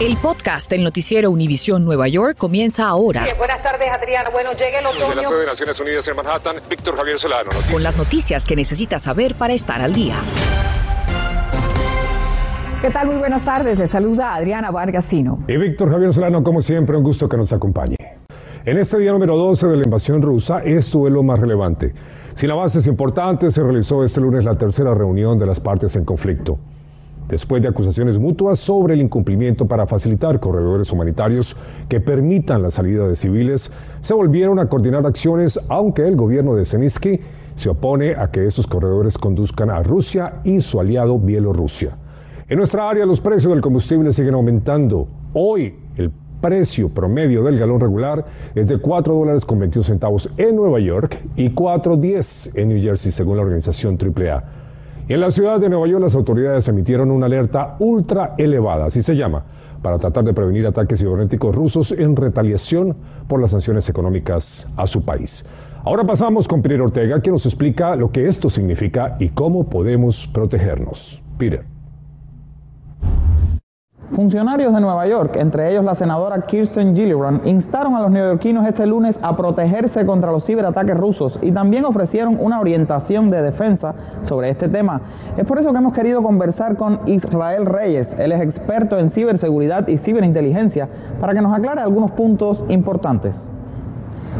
El podcast del noticiero Univisión Nueva York comienza ahora. buenas tardes, Adriana. Bueno, llegue el otoño. Desde la sede de Naciones Unidas en Manhattan, Víctor Javier Solano. Noticias. Con las noticias que necesitas saber para estar al día. ¿Qué tal? Muy buenas tardes. Les saluda Adriana Vargasino. Y Víctor Javier Solano, como siempre, un gusto que nos acompañe. En este día número 12 de la invasión rusa, esto es lo más relevante. Sin avances importantes, se realizó este lunes la tercera reunión de las partes en conflicto. Después de acusaciones mutuas sobre el incumplimiento para facilitar corredores humanitarios que permitan la salida de civiles, se volvieron a coordinar acciones, aunque el gobierno de Zelensky se opone a que esos corredores conduzcan a Rusia y su aliado Bielorrusia. En nuestra área los precios del combustible siguen aumentando. Hoy el precio promedio del galón regular es de 4 dólares con 21 centavos en Nueva York y 4.10 en New Jersey, según la organización AAA. En la ciudad de Nueva York las autoridades emitieron una alerta ultra elevada, así se llama, para tratar de prevenir ataques cibernéticos rusos en retaliación por las sanciones económicas a su país. Ahora pasamos con Peter Ortega, quien nos explica lo que esto significa y cómo podemos protegernos. Peter. Funcionarios de Nueva York, entre ellos la senadora Kirsten Gillibrand, instaron a los neoyorquinos este lunes a protegerse contra los ciberataques rusos y también ofrecieron una orientación de defensa sobre este tema. Es por eso que hemos querido conversar con Israel Reyes, él es experto en ciberseguridad y ciberinteligencia, para que nos aclare algunos puntos importantes.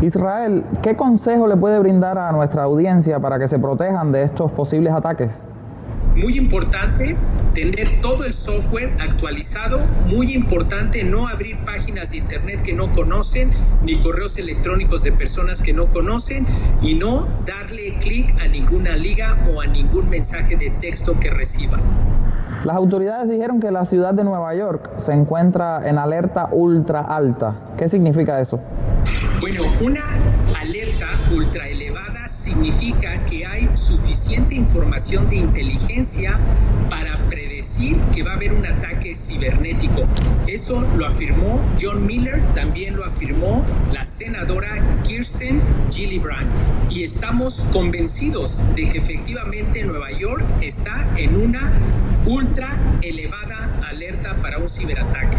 Israel, ¿qué consejo le puede brindar a nuestra audiencia para que se protejan de estos posibles ataques? Muy importante tener todo el software actualizado. Muy importante no abrir páginas de internet que no conocen, ni correos electrónicos de personas que no conocen, y no darle clic a ninguna liga o a ningún mensaje de texto que reciban. Las autoridades dijeron que la ciudad de Nueva York se encuentra en alerta ultra alta. ¿Qué significa eso? Bueno, una alerta ultra elevada significa que hay suficiente información de inteligencia para predecir que va a haber un ataque cibernético. Eso lo afirmó John Miller, también lo afirmó la senadora Kirsten Gillibrand. Y estamos convencidos de que efectivamente Nueva York está en una ultra elevada alerta para un ciberataque.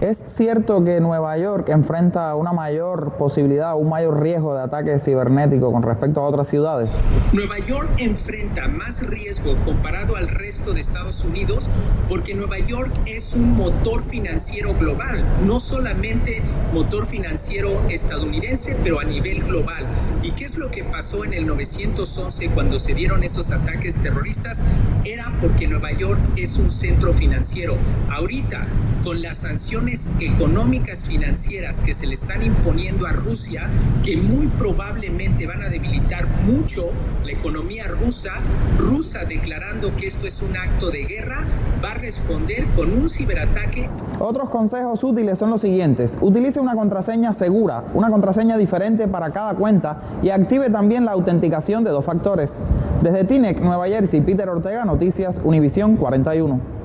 ¿Es cierto que Nueva York enfrenta una mayor posibilidad, un mayor riesgo de ataque cibernético con respecto a otras ciudades? Nueva York enfrenta más riesgo comparado al resto de Estados Unidos porque Nueva York es un motor financiero global, no solamente motor financiero estadounidense, pero a nivel global. ¿Y qué es lo que pasó en el 911 cuando se dieron esos ataques terroristas? Era porque Nueva York es un centro financiero. Ahorita, con las sanciones económicas financieras que se le están imponiendo a Rusia, que muy probablemente van a debilitar mucho la economía rusa, rusa declarando que esto es un acto de guerra, va a responder con un ciberataque. Otros consejos útiles son los siguientes. Utilice una contraseña segura, una contraseña diferente para cada cuenta y active también la autenticación de dos factores. Desde TINEC, Nueva Jersey, Peter Ortega, Noticias Univisión 41.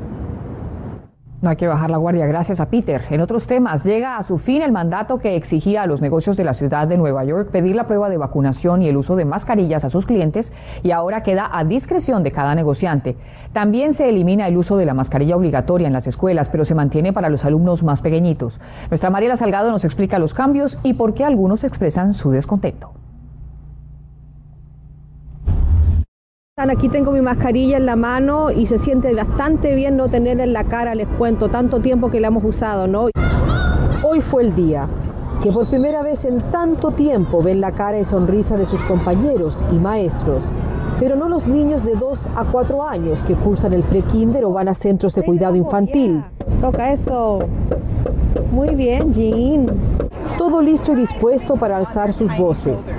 No hay que bajar la guardia, gracias a Peter. En otros temas, llega a su fin el mandato que exigía a los negocios de la ciudad de Nueva York pedir la prueba de vacunación y el uso de mascarillas a sus clientes y ahora queda a discreción de cada negociante. También se elimina el uso de la mascarilla obligatoria en las escuelas, pero se mantiene para los alumnos más pequeñitos. Nuestra Mariela Salgado nos explica los cambios y por qué algunos expresan su descontento. Aquí tengo mi mascarilla en la mano y se siente bastante bien no tenerla en la cara, les cuento, tanto tiempo que la hemos usado, ¿no? Hoy fue el día que por primera vez en tanto tiempo ven la cara y sonrisa de sus compañeros y maestros, pero no los niños de 2 a 4 años que cursan el pre-kinder o van a centros de cuidado infantil. Toca eso. Muy bien, Jean. Todo listo y dispuesto para alzar sus voces.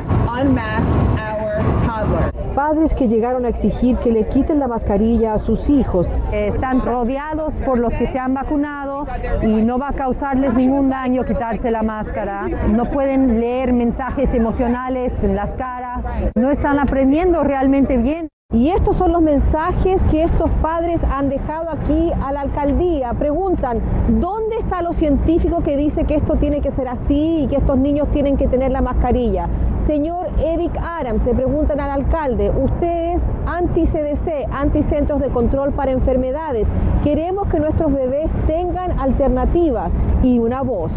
Padres que llegaron a exigir que le quiten la mascarilla a sus hijos. Están rodeados por los que se han vacunado y no va a causarles ningún daño quitarse la máscara. No pueden leer mensajes emocionales en las caras. No están aprendiendo realmente bien. Y estos son los mensajes que estos padres han dejado aquí a la alcaldía. Preguntan, ¿dónde está lo científico que dice que esto tiene que ser así y que estos niños tienen que tener la mascarilla? Señor Eric Adams, le preguntan al alcalde, ¿ustedes anti-CDC, anti-centros de control para enfermedades. Queremos que nuestros bebés tengan alternativas y una voz.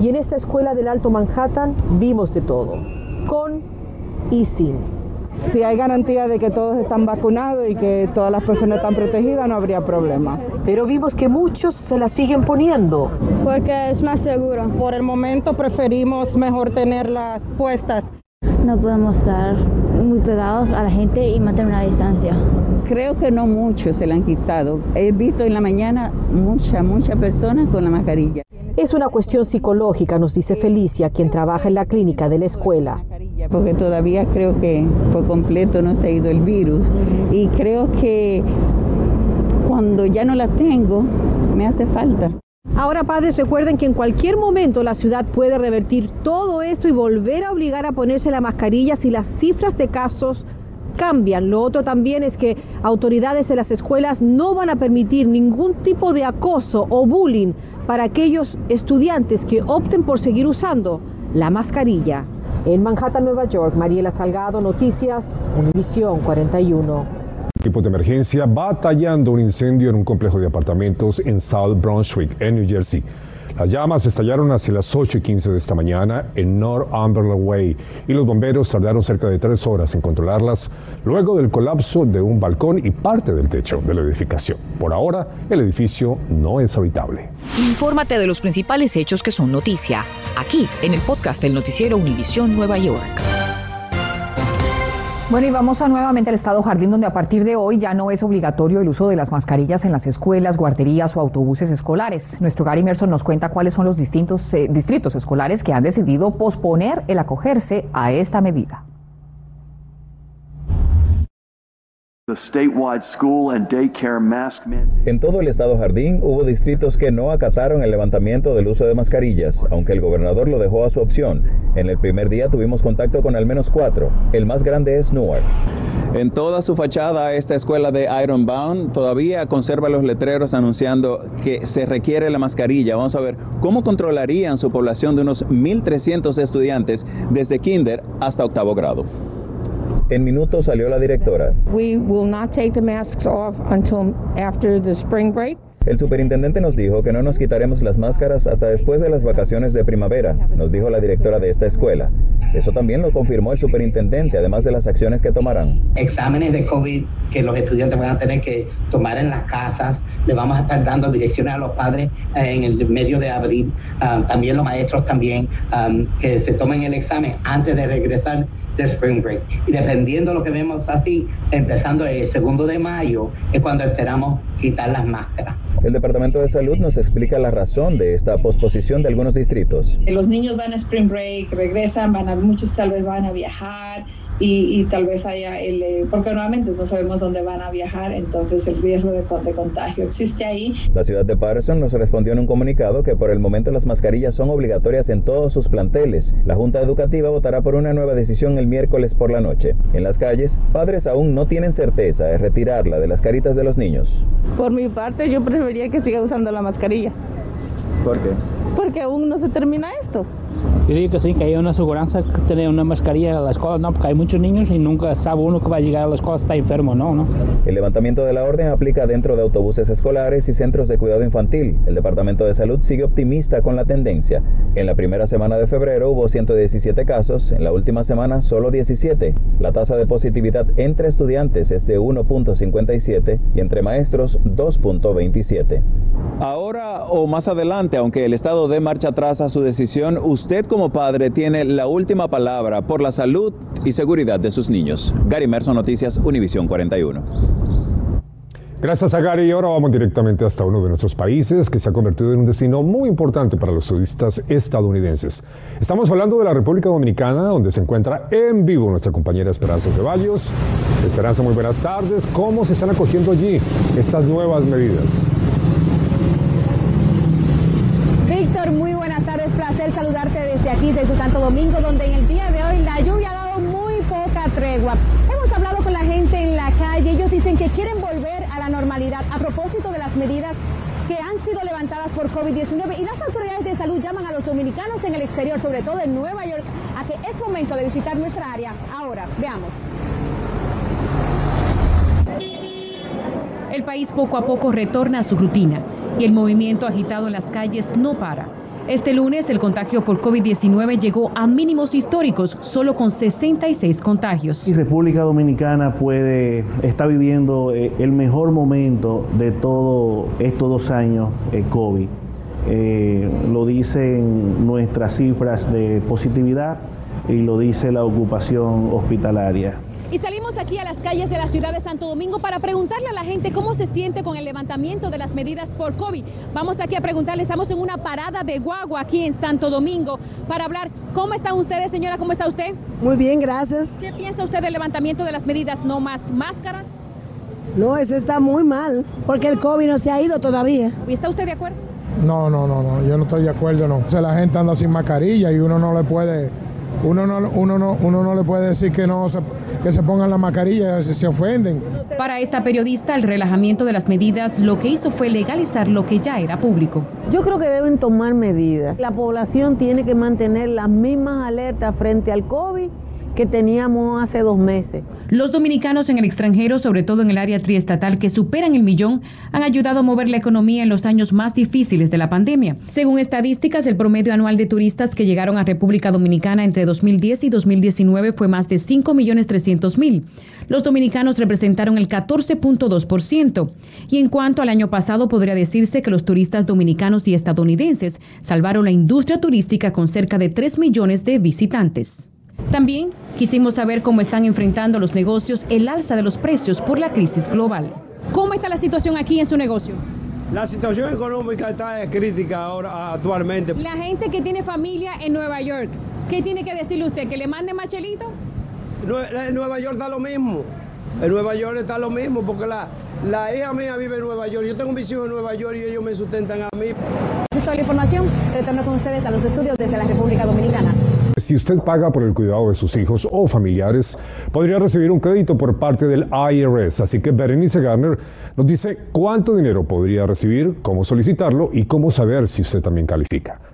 Y en esta escuela del Alto Manhattan vimos de todo, con y sin. Si hay garantía de que todos están vacunados y que todas las personas están protegidas, no habría problema. Pero vimos que muchos se la siguen poniendo. Porque es más seguro. Por el momento preferimos mejor tenerlas puestas. No podemos estar muy pegados a la gente y mantener una distancia. Creo que no muchos se la han quitado. He visto en la mañana muchas, muchas personas con la mascarilla. Es una cuestión psicológica, nos dice Felicia, quien trabaja en la clínica de la escuela. Porque todavía creo que por completo no se ha ido el virus. Y creo que cuando ya no la tengo, me hace falta. Ahora, padres, recuerden que en cualquier momento la ciudad puede revertir todo esto y volver a obligar a ponerse la mascarilla si las cifras de casos cambian. Lo otro también es que autoridades de las escuelas no van a permitir ningún tipo de acoso o bullying para aquellos estudiantes que opten por seguir usando la mascarilla. En Manhattan, Nueva York, Mariela Salgado, Noticias, Univisión 41. Equipos de emergencia batallando un incendio en un complejo de apartamentos en South Brunswick, en New Jersey. Las llamas estallaron hacia las 8 y 15 de esta mañana en Northumberland Way y los bomberos tardaron cerca de tres horas en controlarlas luego del colapso de un balcón y parte del techo de la edificación. Por ahora, el edificio no es habitable. Infórmate de los principales hechos que son noticia, aquí en el podcast del noticiero Univisión Nueva York. Bueno, y vamos a nuevamente al Estado Jardín, donde a partir de hoy ya no es obligatorio el uso de las mascarillas en las escuelas, guarderías o autobuses escolares. Nuestro Gary Merson nos cuenta cuáles son los distintos eh, distritos escolares que han decidido posponer el acogerse a esta medida. En todo el estado Jardín hubo distritos que no acataron el levantamiento del uso de mascarillas, aunque el gobernador lo dejó a su opción. En el primer día tuvimos contacto con al menos cuatro. El más grande es Newark. En toda su fachada, esta escuela de Ironbound todavía conserva los letreros anunciando que se requiere la mascarilla. Vamos a ver cómo controlarían su población de unos 1.300 estudiantes desde kinder hasta octavo grado. En minutos salió la directora. We will not take the masks off until after the spring break. El superintendente nos dijo que no nos quitaremos las máscaras hasta después de las vacaciones de primavera, nos dijo la directora de esta escuela. Eso también lo confirmó el superintendente, además de las acciones que tomarán. Exámenes de COVID que los estudiantes van a tener que tomar en las casas, le vamos a estar dando direcciones a los padres eh, en el medio de abril, ah, también los maestros también, ah, que se tomen el examen antes de regresar de Spring Break. Y dependiendo de lo que vemos así, empezando el segundo de mayo, es cuando esperamos quitar las máscaras. El Departamento de Salud nos explica la razón de esta posposición de algunos distritos. Los niños van a Spring Break, regresan, van a, muchos tal vez van a viajar, y, tal vez haya el, eh, porque nuevamente no sabemos dónde van a viajar, entonces el riesgo de, de, contagio existe ahí. La ciudad de Patterson nos respondió en un comunicado que por el momento las mascarillas son obligatorias en todos sus planteles. La Junta Educativa votará por una nueva decisión el miércoles por la noche. En las calles, padres aún no tienen certeza de retirarla de las caritas de los niños. Por mi parte, yo preferiría que siga usando la mascarilla. ¿Por qué? Porque aún no se termina esto. Yo digo que sí, que hay una aseguranza que tener una mascarilla a la escuela, no, porque hay muchos niños y nunca sabe uno que va a llegar a la escuela está enfermo, no, no. El levantamiento de la orden aplica dentro de autobuses escolares y centros de cuidado infantil. El Departamento de Salud sigue optimista con la tendencia. En la primera semana de febrero hubo 117 casos, en la última semana solo 17. La tasa de positividad entre estudiantes es de 1.57 y entre maestros 2.27. Ahora o más adelante, aunque el Estado dé marcha atrás a su decisión, usted como padre tiene la última palabra por la salud y seguridad de sus niños. Gary Merson, Noticias, Univisión 41. Gracias a Gary, ahora vamos directamente hasta uno de nuestros países que se ha convertido en un destino muy importante para los turistas estadounidenses. Estamos hablando de la República Dominicana, donde se encuentra en vivo nuestra compañera Esperanza Ceballos. Esperanza, muy buenas tardes. ¿Cómo se están acogiendo allí estas nuevas medidas? Desde Santo Domingo, donde en el día de hoy la lluvia ha dado muy poca tregua. Hemos hablado con la gente en la calle, ellos dicen que quieren volver a la normalidad a propósito de las medidas que han sido levantadas por COVID-19 y las autoridades de salud llaman a los dominicanos en el exterior, sobre todo en Nueva York, a que es momento de visitar nuestra área. Ahora, veamos. El país poco a poco retorna a su rutina y el movimiento agitado en las calles no para. Este lunes el contagio por COVID-19 llegó a mínimos históricos, solo con 66 contagios. Y República Dominicana puede, está viviendo eh, el mejor momento de todos estos dos años eh, COVID. Eh, lo dicen nuestras cifras de positividad y lo dice la ocupación hospitalaria. Y salimos aquí a las calles de la ciudad de Santo Domingo para preguntarle a la gente cómo se siente con el levantamiento de las medidas por COVID. Vamos aquí a preguntarle, estamos en una parada de guagua aquí en Santo Domingo para hablar. ¿Cómo están ustedes, señora? ¿Cómo está usted? Muy bien, gracias. ¿Qué piensa usted del levantamiento de las medidas? ¿No más máscaras? No, eso está muy mal, porque el COVID no se ha ido todavía. ¿Y está usted de acuerdo? No, no, no, no, yo no estoy de acuerdo, no. O sea, la gente anda sin mascarilla y uno no le puede, uno no, uno no, uno no le puede decir que no se, que se pongan la mascarilla, se, se ofenden. Para esta periodista, el relajamiento de las medidas lo que hizo fue legalizar lo que ya era público. Yo creo que deben tomar medidas. La población tiene que mantener las mismas alertas frente al COVID que teníamos hace dos meses. Los dominicanos en el extranjero, sobre todo en el área triestatal, que superan el millón, han ayudado a mover la economía en los años más difíciles de la pandemia. Según estadísticas, el promedio anual de turistas que llegaron a República Dominicana entre 2010 y 2019 fue más de 5.300.000. Los dominicanos representaron el 14.2%. Y en cuanto al año pasado, podría decirse que los turistas dominicanos y estadounidenses salvaron la industria turística con cerca de 3 millones de visitantes. También quisimos saber cómo están enfrentando los negocios el alza de los precios por la crisis global. ¿Cómo está la situación aquí en su negocio? La situación económica está crítica ahora actualmente. La gente que tiene familia en Nueva York, ¿qué tiene que decirle usted? ¿Que le mande machelito? En Nueva York está lo mismo. En Nueva York está lo mismo porque la, la hija mía vive en Nueva York. Yo tengo mis hijos en Nueva York y ellos me sustentan a mí. Esta es toda la información. Retorno con ustedes a los estudios desde la República Dominicana. Si usted paga por el cuidado de sus hijos o familiares, podría recibir un crédito por parte del IRS. Así que Berenice Garner nos dice cuánto dinero podría recibir, cómo solicitarlo y cómo saber si usted también califica.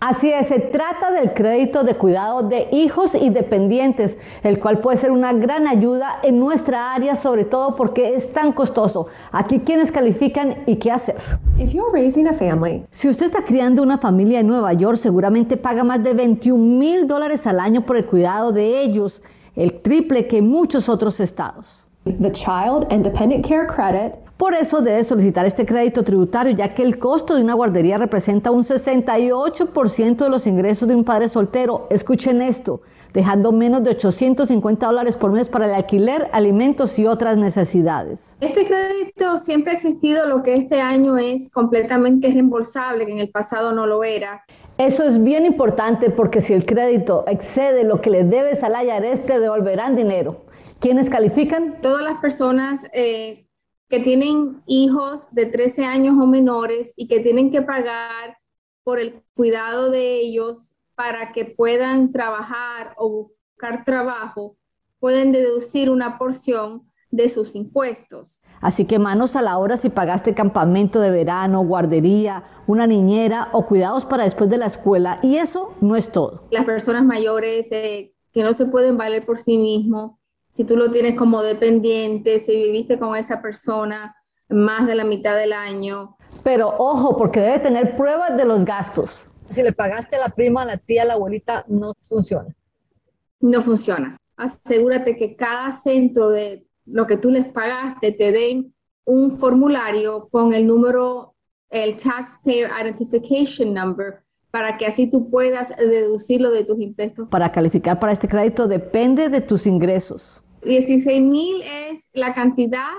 Así es, se trata del crédito de cuidado de hijos y dependientes, el cual puede ser una gran ayuda en nuestra área, sobre todo porque es tan costoso. Aquí quienes califican y qué hacer. If you're raising a family, Si usted está criando una familia en Nueva York, seguramente paga más de 21 mil dólares al año por el cuidado de ellos, el triple que muchos otros estados. the Child and Dependent Care Credit Por eso debe solicitar este crédito tributario, ya que el costo de una guardería representa un 68% de los ingresos de un padre soltero. Escuchen esto, dejando menos de 850 dólares por mes para el alquiler, alimentos y otras necesidades. Este crédito siempre ha existido, lo que este año es completamente reembolsable, que en el pasado no lo era. Eso es bien importante porque si el crédito excede lo que le debes al IRS, te devolverán dinero. ¿Quiénes califican? Todas las personas eh, que tienen hijos de 13 años o menores y que tienen que pagar por el cuidado de ellos para que puedan trabajar o buscar trabajo, pueden deducir una porción de sus impuestos. Así que manos a la obra si pagaste campamento de verano, guardería, una niñera o cuidados para después de la escuela. Y eso no es todo. Las personas mayores eh, que no se pueden valer por sí mismos, si tú lo tienes como dependiente, si viviste con esa persona más de la mitad del año. Pero ojo, porque debe tener pruebas de los gastos. Si le pagaste a la prima, a la tía, a la abuelita, no funciona. No funciona. Asegúrate que cada centro de lo que tú les pagaste te den un formulario con el número, el Taxpayer Identification Number, para que así tú puedas deducirlo de tus impuestos. Para calificar para este crédito depende de tus ingresos. 16 mil es la cantidad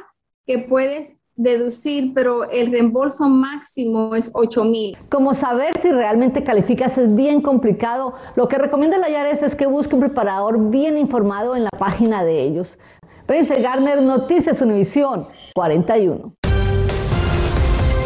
que puedes deducir, pero el reembolso máximo es 8 mil. Como saber si realmente calificas es bien complicado. Lo que recomienda la IARES es que busque un preparador bien informado en la página de ellos. Prince Garner, Noticias Univisión 41.